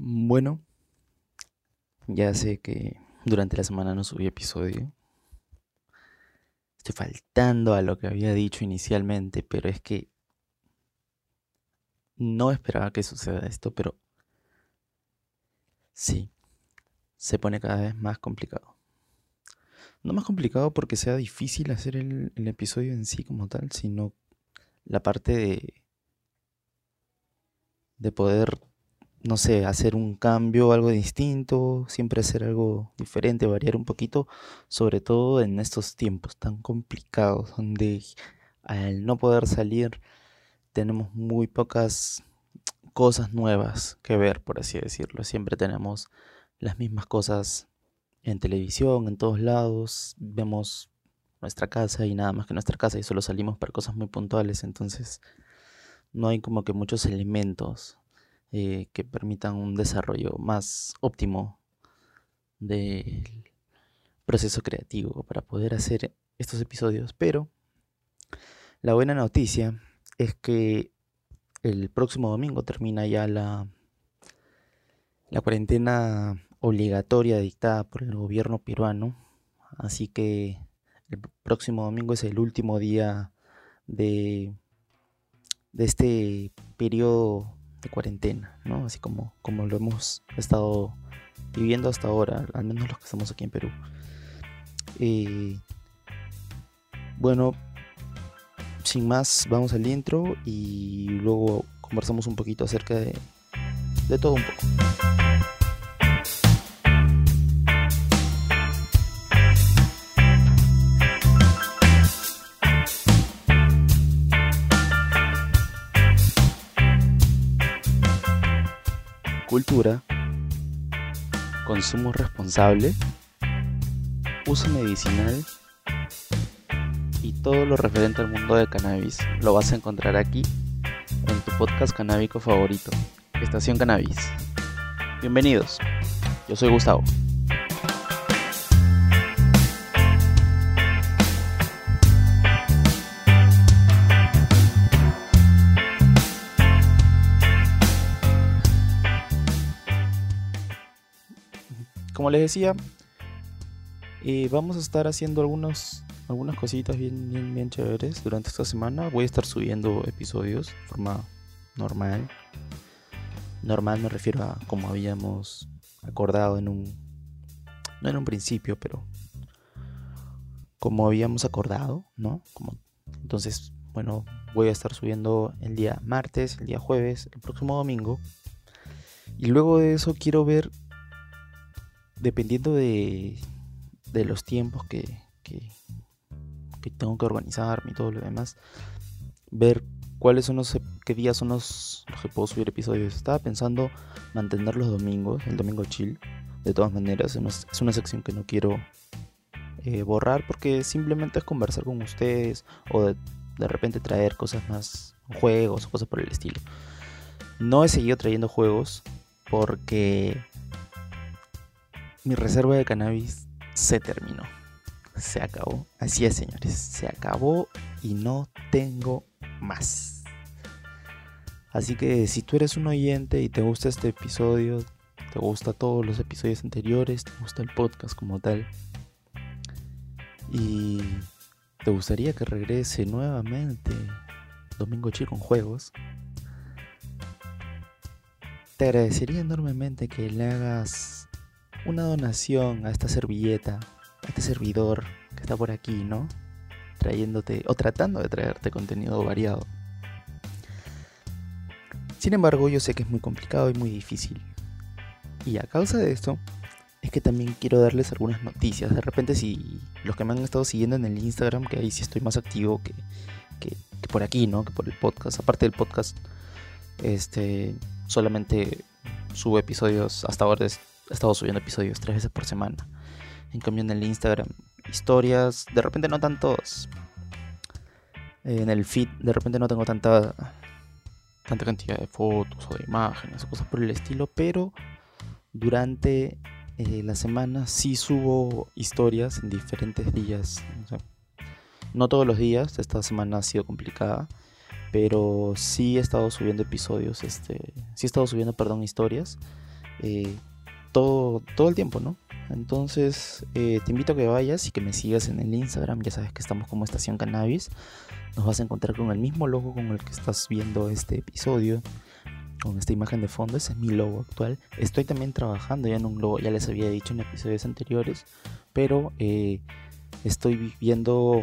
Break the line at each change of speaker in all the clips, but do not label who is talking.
Bueno, ya sé que durante la semana no subí episodio. Estoy faltando a lo que había dicho inicialmente, pero es que no esperaba que suceda esto, pero sí, se pone cada vez más complicado. No más complicado porque sea difícil hacer el, episodio en sí como tal, sino la parte de, de poder no sé, hacer un cambio, algo distinto, siempre hacer algo diferente, variar un poquito, sobre todo en estos tiempos tan complicados, donde al no poder salir tenemos muy pocas cosas nuevas que ver, por así decirlo. Siempre tenemos las mismas cosas en televisión, en todos lados, vemos nuestra casa y nada más que nuestra casa y solo salimos para cosas muy puntuales, entonces no hay como que muchos elementos eh, que permitan un desarrollo más óptimo del proceso creativo para poder hacer estos episodios. Pero la buena noticia es que el próximo domingo termina ya la, la cuarentena obligatoria dictada por el gobierno peruano. Así que el próximo domingo es el último día de, de este periodo de cuarentena, ¿no? Así como, como lo hemos estado viviendo hasta ahora, al menos los que estamos aquí en Perú. Eh, bueno, sin más, vamos al intro y luego conversamos un poquito acerca de, de todo un poco. Cultura, consumo responsable, uso medicinal y todo lo referente al mundo de cannabis lo vas a encontrar aquí en tu podcast canábico favorito, Estación Cannabis. Bienvenidos, yo soy Gustavo. Como les decía, eh, vamos a estar haciendo algunos, algunas cositas bien, bien, chéveres durante esta semana. Voy a estar subiendo episodios de forma normal. Normal me refiero a como habíamos acordado en un... No en un principio, pero... Como habíamos acordado, ¿no? Entonces, bueno, voy a estar subiendo el día martes, el día jueves, el próximo domingo. Y luego de eso quiero ver dependiendo de, de los tiempos que, que, tengo que organizarme y todo lo demás, ver cuáles son los qué días son los, que puedo subir episodios. Estaba pensando mantener los domingos, el domingo chill. De todas maneras, es una, sección que no quiero eh, borrar porque simplemente es conversar con ustedes o de, de repente traer cosas más, juegos o cosas por el estilo. No he seguido trayendo juegos porque mi reserva de cannabis se terminó. Se acabó. Así es, señores. Se acabó y no tengo más. Así que si tú eres un oyente y te gusta este episodio, te gusta todos los episodios anteriores, te gusta el podcast como tal, y te gustaría que regrese nuevamente Domingo Chico con juegos, te agradecería enormemente que le hagas una donación a esta servilleta, a este servidor que está por aquí, ¿no? Trayéndote o tratando de traerte contenido variado. Sin embargo, yo sé que es muy complicado y muy difícil. Y a causa de esto, es que también quiero darles algunas noticias. De repente, si los que me han estado siguiendo en el Instagram, que ahí sí estoy más activo que, que, por aquí, ¿no? Que por el podcast. Aparte del podcast, este solamente subo episodios hasta ahora he estado subiendo episodios tres veces por semana. En cambio en el Instagram, historias, de repente no tantos. En el feed, de repente no tengo tanta tanta cantidad de fotos o de imágenes o cosas por el estilo, pero durante eh, la semana sí subo historias en diferentes días. no todos los días, esta semana ha sido complicada, pero sí he estado subiendo episodios, este, sí he estado subiendo, perdón, historias eh, todo, todo el tiempo, ¿no? Entonces, eh, te invito a que vayas y que me sigas en el Instagram. Ya sabes que estamos como Estación Cannabis. Nos vas a encontrar con el mismo logo con el que estás viendo este episodio. Con esta imagen de fondo. Ese es mi logo actual. Estoy también trabajando ya en un logo, ya les había dicho en episodios anteriores. Pero eh, estoy viendo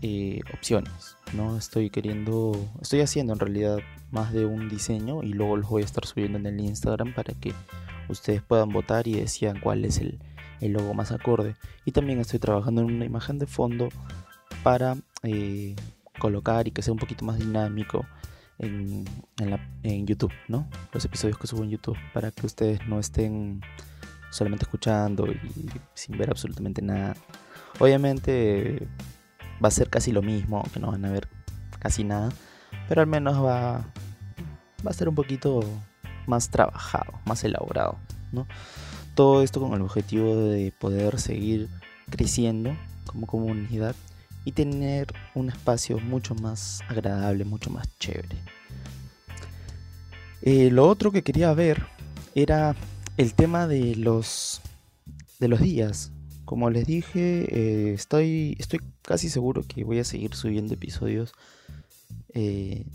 eh, opciones. ¿no? Estoy queriendo. Estoy haciendo en realidad más de un diseño. Y luego los voy a estar subiendo en el Instagram para que ustedes puedan votar y decían cuál es el, logo más acorde. Y también estoy trabajando en una imagen de fondo para eh, colocar y que sea un poquito más dinámico en, en, YouTube, ¿no? Los episodios que subo en YouTube para que ustedes no estén solamente escuchando y sin ver absolutamente nada. Obviamente va a ser casi lo mismo, que no van a ver casi nada, pero al menos va, va a ser un poquito más trabajado, más elaborado, ¿no? Todo esto con el objetivo de poder seguir creciendo como comunidad y tener un espacio mucho más agradable, mucho más chévere. Eh, lo otro que quería ver era el tema de los de los días. Como les dije, eh, estoy, estoy casi seguro que voy a seguir subiendo episodios eh,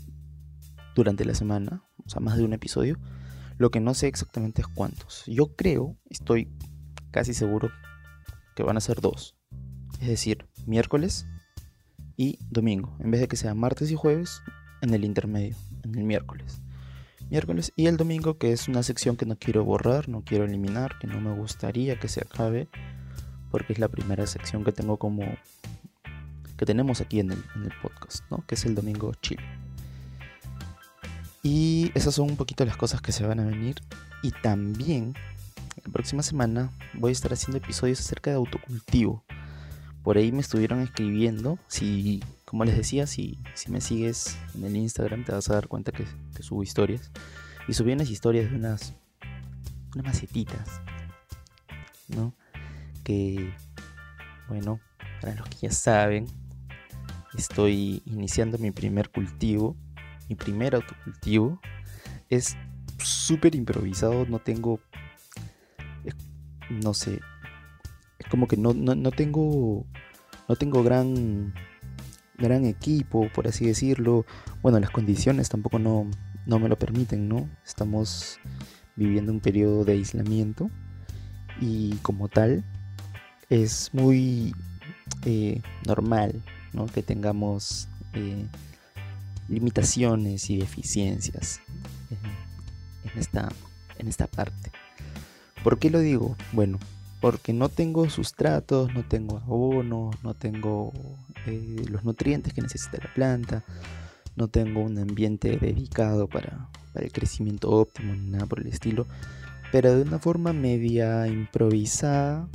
durante la semana, o sea, más de un episodio. Lo que no sé exactamente es cuántos. Yo creo, estoy casi seguro que van a ser dos. Es decir, miércoles y domingo. En vez de que sea martes y jueves, en el intermedio, en el miércoles. Miércoles y el domingo, que es una sección que no quiero borrar, no quiero eliminar, que no me gustaría que se acabe, porque es la primera sección que tengo como que tenemos aquí en el, podcast, ¿no? Que es el domingo chill. Y esas son un poquito las cosas que se van a venir. Y también, la próxima semana voy a estar haciendo episodios acerca de autocultivo. Por ahí me estuvieron escribiendo. Si, como les decía, si, si me sigues en el Instagram, te vas a dar cuenta que, subo historias. Y subí unas historias de unas, unas macetitas. ¿No? Que, bueno, para los que ya saben, estoy iniciando mi primer cultivo mi primer autocultivo. Es súper improvisado, no tengo, no sé, es como que no, no, tengo, no tengo gran, gran equipo, por así decirlo. Bueno, las condiciones tampoco no, no me lo permiten, ¿no? Estamos viviendo un periodo de aislamiento y como tal es muy eh, normal ¿no? que tengamos eh, limitaciones y deficiencias en, esta, en esta parte. ¿Por qué lo digo? Bueno, porque no tengo sustratos, no tengo abono, no tengo eh, los nutrientes que necesita la planta, no tengo un ambiente dedicado para, para el crecimiento óptimo ni nada por el estilo, pero de una forma media improvisada.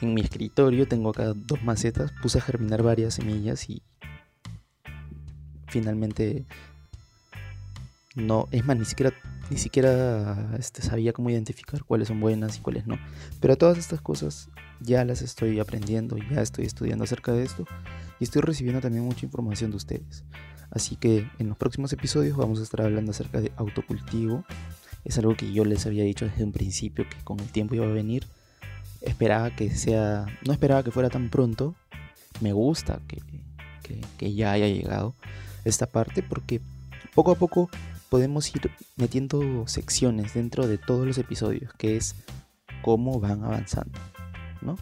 En mi escritorio tengo acá dos macetas, puse a germinar varias semillas y finalmente no, es más, ni siquiera, ni siquiera este, sabía cómo identificar cuáles son buenas y cuáles no. Pero todas estas cosas ya las estoy aprendiendo, ya estoy estudiando acerca de esto y estoy recibiendo también mucha información de ustedes. Así que en los próximos episodios vamos a estar hablando acerca de autocultivo. Es algo que yo les había dicho desde un principio que con el tiempo iba a venir. Esperaba que sea, no esperaba que fuera tan pronto. Me gusta que, que ya haya llegado esta parte porque poco a poco podemos ir metiendo secciones dentro de todos los episodios, que es cómo van avanzando, ¿no?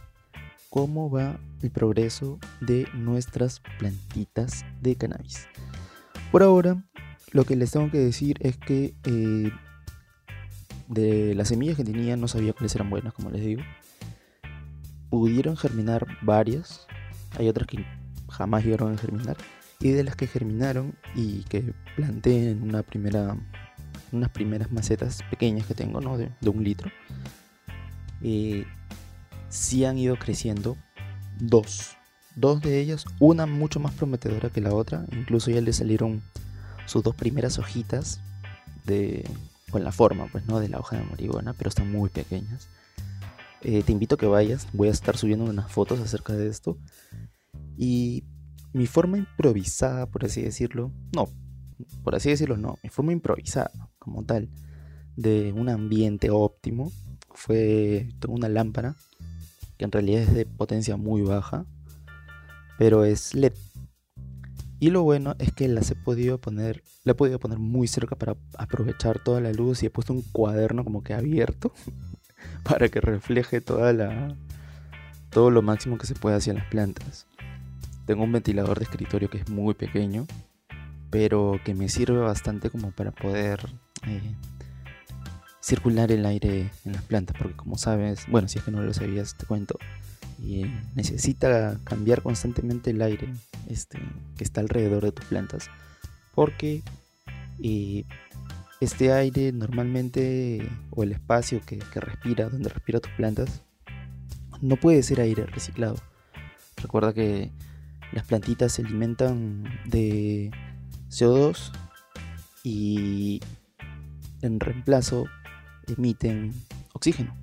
Cómo va el progreso de nuestras plantitas de cannabis. Por ahora, lo que les tengo que decir es que eh, de las semillas que tenía no sabía cuáles eran buenas, como les digo. Pudieron germinar varias, hay otras que jamás llegaron a germinar y de las que germinaron y que planté en unas primeras macetas pequeñas que tengo ¿no? de, un litro. Eh, sí han ido creciendo dos. Dos de ellas una mucho más prometedora que la otra. Incluso ya le salieron sus dos primeras hojitas de con la forma pues no de la hoja de marihuana pero están muy pequeñas. Eh, te invito a que vayas. Voy a estar subiendo unas fotos acerca de esto. Y mi forma improvisada, por así decirlo, no, por así decirlo, no, mi forma improvisada como tal de un ambiente óptimo fue una lámpara que en realidad es de potencia muy baja, pero es LED. Y lo bueno es que las he podido poner, la he podido poner muy cerca para aprovechar toda la luz y he puesto un cuaderno como que abierto para que refleje toda la todo lo máximo que se puede hacia las plantas. Tengo un ventilador de escritorio que es muy pequeño, pero que me sirve bastante como para poder eh, circular el aire en las plantas, porque como sabes, bueno, si es que no lo sabías, te cuento, y necesita cambiar constantemente el aire este, que está alrededor de tus plantas, porque eh, este aire normalmente, o el espacio que, que respira, donde respira tus plantas, no puede ser aire reciclado. Recuerda que las plantitas se alimentan de CO2 y en reemplazo emiten oxígeno.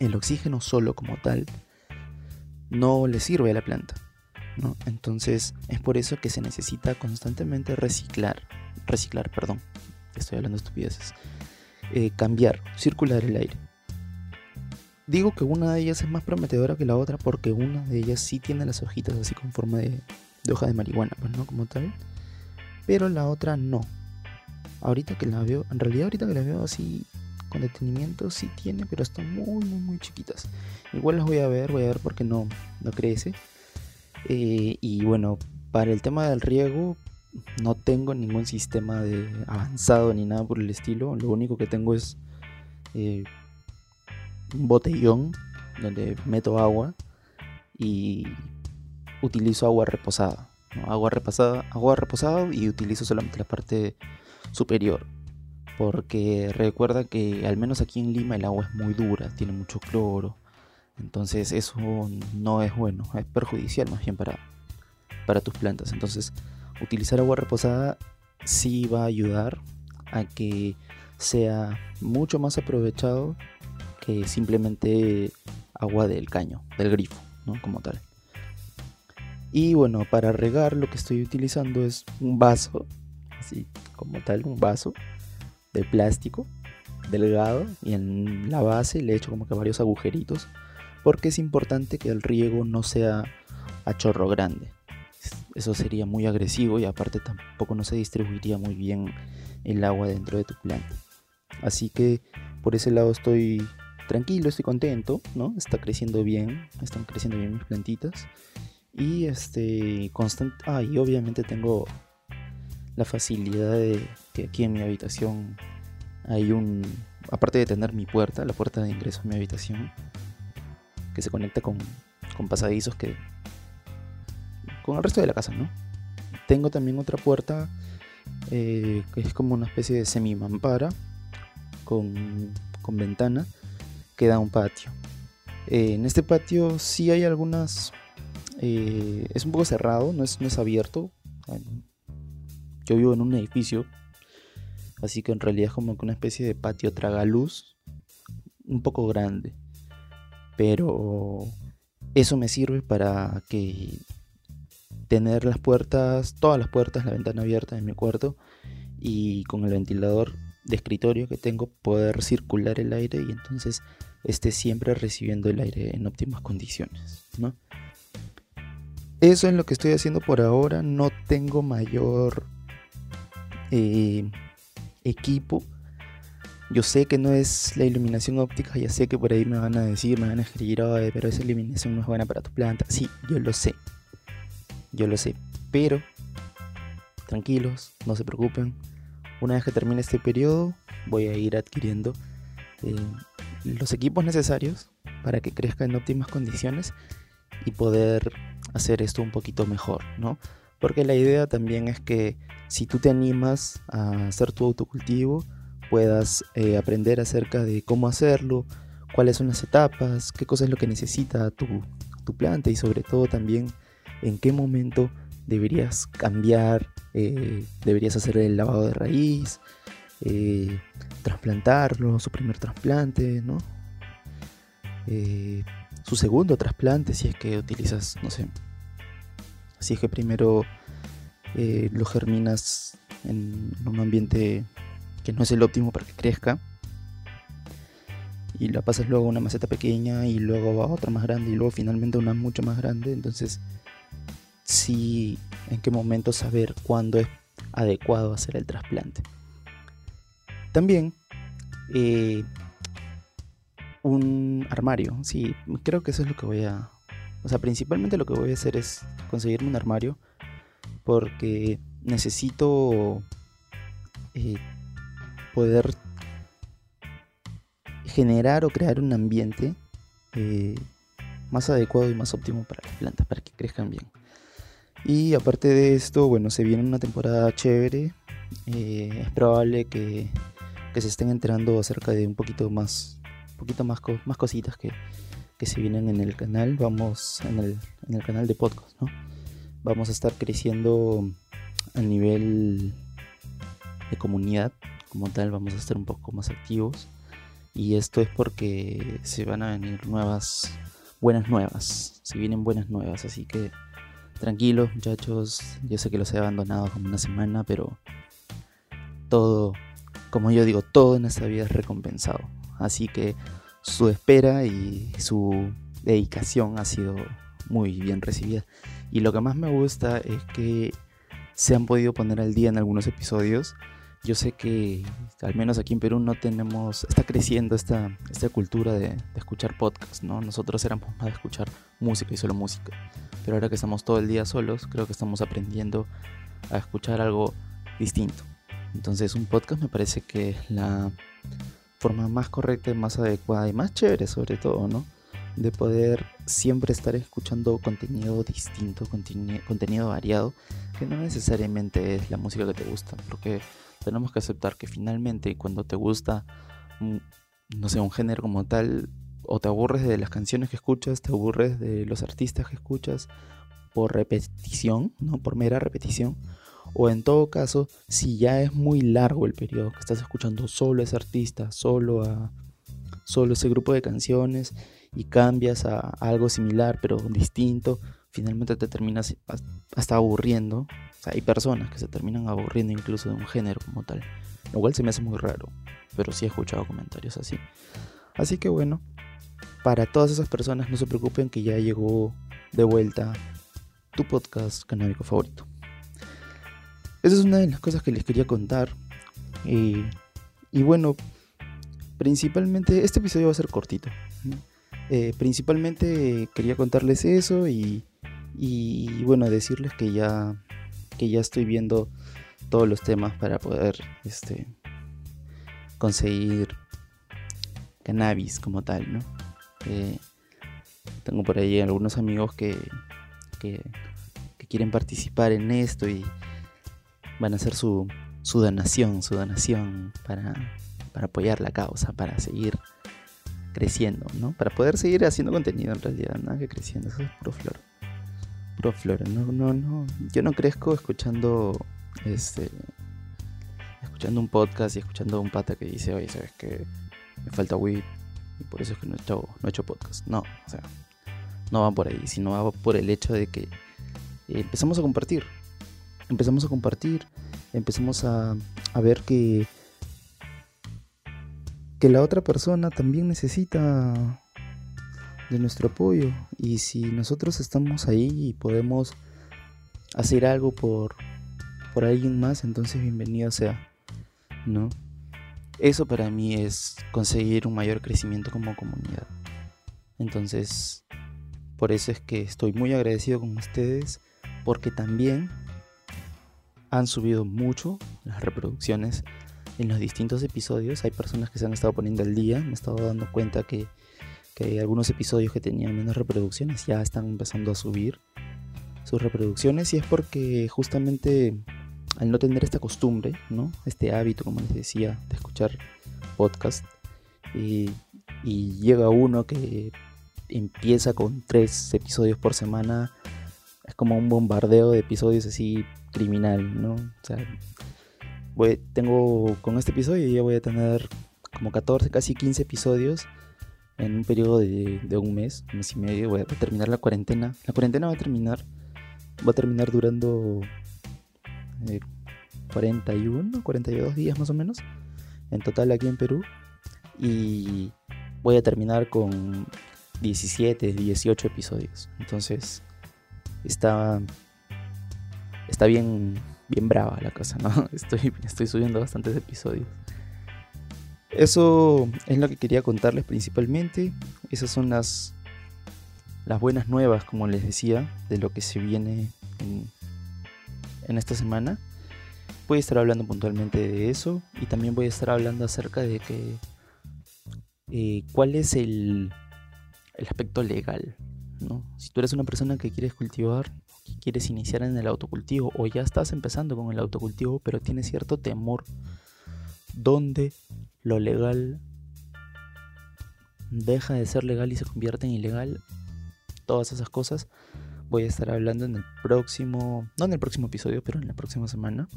El oxígeno solo como tal no le sirve a la planta. Entonces es por eso que se necesita constantemente reciclar, reciclar, perdón, estoy hablando de estupideces, eh, cambiar, circular el aire. Digo que una de ellas es más prometedora que la otra porque una de ellas sí tiene las hojitas así con forma de, hoja de marihuana, pues no como tal, pero la otra no. Ahorita que la veo, en realidad ahorita que la veo así con detenimiento sí tiene, pero están muy, muy, muy chiquitas. Igual las voy a ver, voy a ver por qué no, no crece. Eh, y bueno, para el tema del riego, no tengo ningún sistema de avanzado ni nada por el estilo. Lo único que tengo es eh, un botellón donde meto agua y utilizo agua reposada. Agua reposada, agua reposada y utilizo solamente la parte superior porque recuerda que al menos aquí en Lima el agua es muy dura, tiene mucho cloro, entonces eso no es bueno, es perjudicial más bien para, para tus plantas. Entonces utilizar agua reposada sí va a ayudar a que sea mucho más aprovechado que simplemente agua del caño, del grifo, ¿no? Como tal. Y bueno, para regar lo que estoy utilizando es un vaso, así como tal, un vaso de plástico delgado y en la base le he hecho como que varios agujeritos porque es importante que el riego no sea a chorro grande. Eso sería muy agresivo y aparte tampoco no se distribuiría muy bien el agua dentro de tu planta. Así que por ese lado estoy tranquilo, estoy contento, ¿no? Está creciendo bien, están creciendo bien mis plantitas. Y este constante, ah, y obviamente tengo la facilidad de que aquí en mi habitación hay un, aparte de tener mi puerta, la puerta de ingreso a mi habitación, que se conecta con, con pasadizos que, con el resto de la casa, ¿no? Tengo también otra puerta eh, que es como una especie de semi-mampara con, con ventana que da a un patio. Eh, en este patio sí hay algunas... Eh, es un poco cerrado, no es, no es abierto. Yo vivo en un edificio, así que en realidad es como una especie de patio tragaluz, un poco grande. Pero eso me sirve para que tener las puertas, todas las puertas, la ventana abierta en mi cuarto y con el ventilador de escritorio que tengo poder circular el aire y entonces esté siempre recibiendo el aire en óptimas condiciones, ¿no? Eso es lo que estoy haciendo por ahora, no tengo mayor eh, equipo. Yo sé que no es la iluminación óptica, ya sé que por ahí me van a decir, me van a escribir, pero esa iluminación no es buena para tu planta. Sí, yo lo sé. Yo lo sé. Pero, tranquilos, no se preocupen. Una vez que termine este periodo, voy a ir adquiriendo eh, los equipos necesarios para que crezca en óptimas condiciones y poder hacer esto un poquito mejor, ¿no? Porque la idea también es que si tú te animas a hacer tu autocultivo, puedas eh, aprender acerca de cómo hacerlo, cuáles son las etapas, qué cosa es lo que necesita tu, planta y sobre todo también en qué momento deberías cambiar, eh, deberías hacer el lavado de raíz, eh, trasplantarlo, su primer trasplante, ¿no? su segundo trasplante si es que utilizas, no sé, si es que primero eh, lo germinas en un ambiente que no es el óptimo para que crezca. Y la pasas luego a una maceta pequeña y luego a otra más grande y luego finalmente una mucho más grande. Entonces, sí, en qué momento saber cuándo es adecuado hacer el trasplante. También, eh, un armario. Sí, creo que eso es lo que voy a... O sea, principalmente lo que voy a hacer es conseguirme un armario porque necesito eh, poder generar o crear un ambiente eh, más adecuado y más óptimo para las plantas, para que crezcan bien. Y aparte de esto, bueno, se viene una temporada chévere. Eh, es probable que, que, se estén enterando acerca de un poquito más, poquito más, más cositas que, que, se vienen en el canal. Vamos en el, en el canal de podcast, ¿no? Vamos a estar creciendo a nivel de comunidad como tal vamos a estar un poco más activos y esto es porque se van a venir nuevas buenas nuevas se vienen buenas nuevas así que tranquilos muchachos. Yo sé que los he abandonado como una semana pero todo como yo digo todo en esta vida es recompensado. Así que su espera y su dedicación ha sido muy bien recibida. Y lo que más me gusta es que se han podido poner al día en algunos episodios yo sé que al menos aquí en Perú no tenemos, está creciendo esta, esta cultura de, escuchar podcasts, ¿no? Nosotros éramos más de escuchar música y solo música, pero ahora que estamos todo el día solos, creo que estamos aprendiendo a escuchar algo distinto. Entonces un podcast me parece que es la forma más correcta más adecuada y más chévere sobre todo, ¿no? De poder siempre estar escuchando contenido distinto, contenido variado, que no necesariamente es la música que te gusta, porque tenemos que aceptar que finalmente cuando te gusta, no sé, un género como tal, o te aburres de las canciones que escuchas, te aburres de los artistas que escuchas por repetición, ¿no? Por mera repetición. O en todo caso, si ya es muy largo el periodo que estás escuchando solo a ese artista, solo a solo ese grupo de canciones y cambias a algo similar pero distinto, finalmente te terminas hasta aburriendo hay personas que se terminan aburriendo incluso de un género como tal, lo cual se me hace muy raro, pero sí he escuchado comentarios así. Así que bueno, para todas esas personas no se preocupen que ya llegó de vuelta tu podcast canábico favorito. Esa es una de las cosas que les quería contar. Y, y bueno, principalmente, este episodio va a ser cortito. Eh, principalmente quería contarles eso y, bueno, decirles que ya que ya estoy viendo todos los temas para poder este, conseguir cannabis como tal, ¿no? Eh, tengo por ahí algunos amigos que, que, quieren participar en esto y van a hacer su, su donación, su donación para, para apoyar la causa, para seguir creciendo, ¿no? Para poder seguir haciendo contenido en realidad, nada que creciendo, eso es puro flor flora. No, no, no. Yo no crezco escuchando este escuchando un podcast y escuchando a un pata que dice, oye, sabes que me falta weed y por eso es que no he hecho, no he hecho podcast. No, o sea, no va por ahí, sino va por el hecho de que empezamos a compartir. Empezamos a compartir, empezamos a, a ver que que la otra persona también necesita de nuestro apoyo. Y si nosotros estamos ahí y podemos hacer algo por, por alguien más, entonces bienvenido sea, ¿no? Eso para mí es conseguir un mayor crecimiento como comunidad. Entonces, por eso es que estoy muy agradecido con ustedes, porque también han subido mucho las reproducciones en los distintos episodios. Hay personas que se han estado poniendo al día, me he estado dando cuenta que que algunos episodios que tenían menos reproducciones ya están empezando a subir sus reproducciones y es porque justamente al no tener esta costumbre, ¿no? Este hábito, como les decía, de escuchar podcast y, llega uno que empieza con tres episodios por semana, es como un bombardeo de episodios así criminal, ¿no? O sea, tengo con este episodio ya voy a tener como 14, casi 15 episodios en un periodo de, un mes, un mes y medio, voy a terminar la cuarentena. La cuarentena va a terminar, va a terminar durando 41, eh, 42 días más o menos. en total aquí en Perú. Y voy a terminar con 17, 18 episodios. Entonces, está, está bien, bien brava la cosa, ¿no? Estoy, estoy subiendo bastantes episodios. Eso es lo que quería contarles principalmente. Esas son las, buenas nuevas, como les decía, de lo que se viene en, en esta semana. Voy a estar hablando puntualmente de eso y también voy a estar hablando acerca de que eh, cuál es el, el aspecto legal. ¿no? Si tú eres una persona que quieres cultivar, que quieres iniciar en el autocultivo o ya estás empezando con el autocultivo, pero tienes cierto temor donde lo legal deja de ser legal y se convierte en ilegal, todas esas cosas, voy a estar hablando en el próximo, no en el próximo episodio, pero en la próxima semana,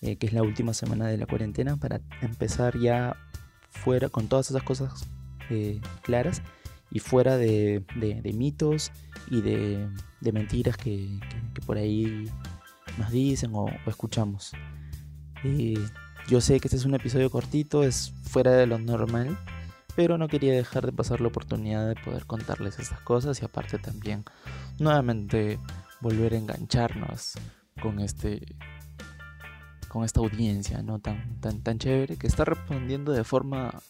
eh, que es la última semana de la cuarentena, para empezar ya fuera con todas esas cosas eh, claras y fuera de, mitos y de, mentiras que, por ahí nos dicen o, escuchamos. yo sé que este es un episodio cortito, es fuera de lo normal, pero no quería dejar de pasar la oportunidad de poder contarles estas cosas y aparte también nuevamente volver a engancharnos con este con esta audiencia no tan tan tan chévere que está respondiendo de forma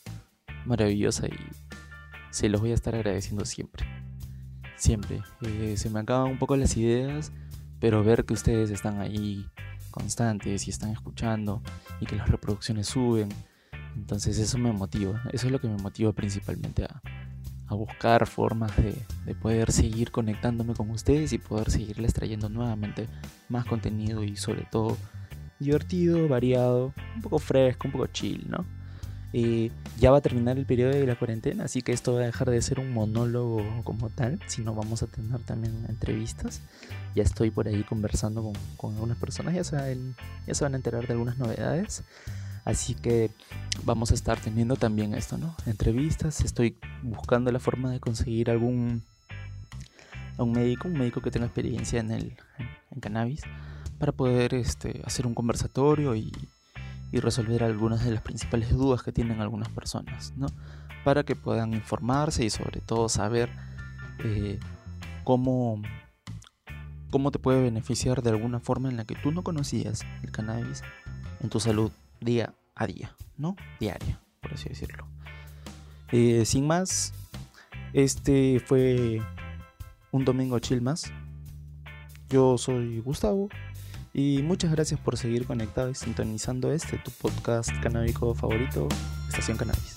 maravillosa y se los voy a estar agradeciendo siempre. Siempre. Eh, se me acaban un poco las ideas, pero ver que ustedes están ahí constantes y están escuchando y que las reproducciones suben. Entonces eso me motiva. Eso es lo que me motiva principalmente a, buscar formas de, de, poder seguir conectándome con ustedes y poder seguirles trayendo nuevamente más contenido y sobre todo divertido, variado, un poco fresco, un poco chill, ¿no? Ya va a terminar el periodo de la cuarentena, así que esto va a dejar de ser un monólogo como tal, sino vamos a tener también entrevistas. Ya estoy por ahí conversando con, algunas personas, ya, se van a enterar de algunas novedades. Así que vamos a estar teniendo también esto, ¿no? Entrevistas. Estoy buscando la forma de conseguir algún un médico, un médico que tenga experiencia en el cannabis, para poder este, hacer un conversatorio y y resolver algunas de las principales dudas que tienen algunas personas, ¿no? Para que puedan informarse y sobre todo saber eh, cómo, cómo te puede beneficiar de alguna forma en la que tú no conocías el cannabis en tu salud día a día, ¿no? Diaria, por así decirlo. Eh, sin más, este fue un domingo chill más. Yo soy Gustavo y muchas gracias por seguir conectado y sintonizando este, tu podcast canábico favorito, Estación Cannabis.